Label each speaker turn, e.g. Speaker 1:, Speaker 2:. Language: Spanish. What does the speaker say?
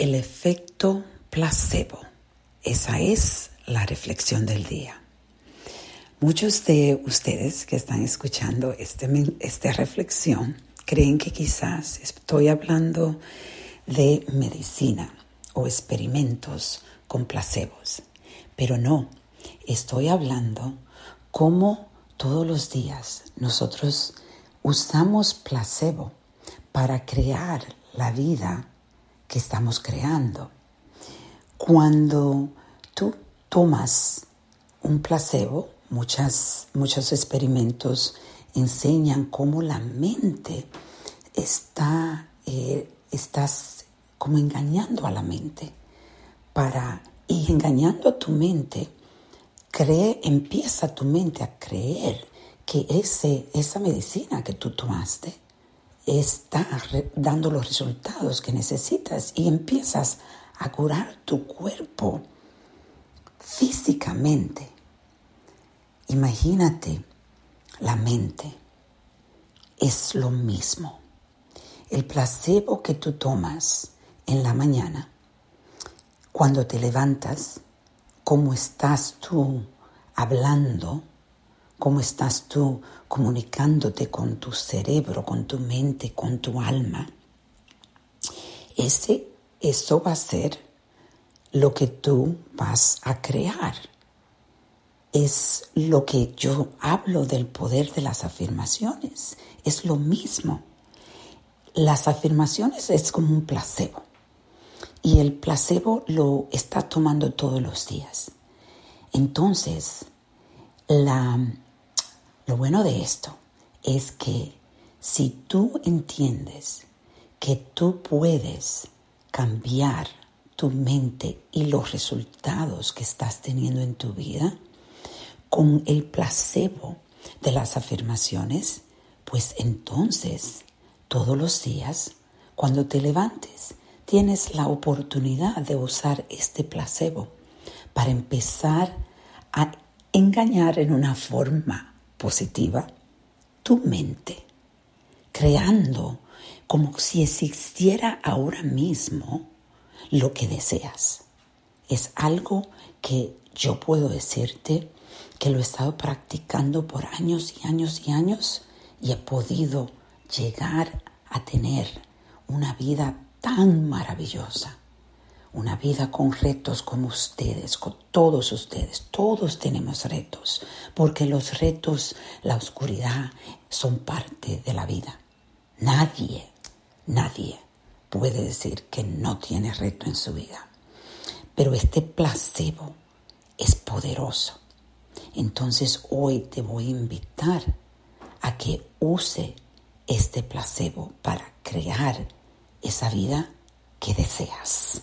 Speaker 1: El efecto placebo. Esa es la reflexión del día. Muchos de ustedes que están escuchando este, esta reflexión creen que quizás estoy hablando de medicina o experimentos con placebos, pero no, estoy hablando cómo todos los días nosotros usamos placebo para crear la vida que estamos creando. Cuando tú tomas un placebo, muchas, muchos experimentos enseñan cómo la mente está, eh, estás como engañando a la mente para, y engañando a tu mente, cree, empieza tu mente a creer que ese, esa medicina que tú tomaste está dando los resultados que necesitas y empiezas a curar tu cuerpo físicamente. Imagínate la mente. Es lo mismo. El placebo que tú tomas en la mañana, cuando te levantas, cómo estás tú hablando, cómo estás tú comunicándote con tu cerebro, con tu mente, con tu alma. Ese, eso va a ser lo que tú vas a crear. Es lo que yo hablo del poder de las afirmaciones. Es lo mismo. Las afirmaciones es como un placebo. Y el placebo lo está tomando todos los días. Entonces, la, lo bueno de esto es que si tú entiendes que tú puedes cambiar tu mente y los resultados que estás teniendo en tu vida con el placebo de las afirmaciones, pues entonces todos los días, cuando te levantes, tienes la oportunidad de usar este placebo para empezar a engañar en una forma positiva tu mente, creando como si existiera ahora mismo lo que deseas. Es algo que yo puedo decirte que lo he estado practicando por años y años y años y he podido llegar a tener una vida tan maravillosa una vida con retos como ustedes, con todos ustedes. Todos tenemos retos, porque los retos, la oscuridad, son parte de la vida. Nadie, nadie puede decir que no tiene reto en su vida. Pero este placebo es poderoso. Entonces hoy te voy a invitar a que use este placebo para crear esa vida que deseas.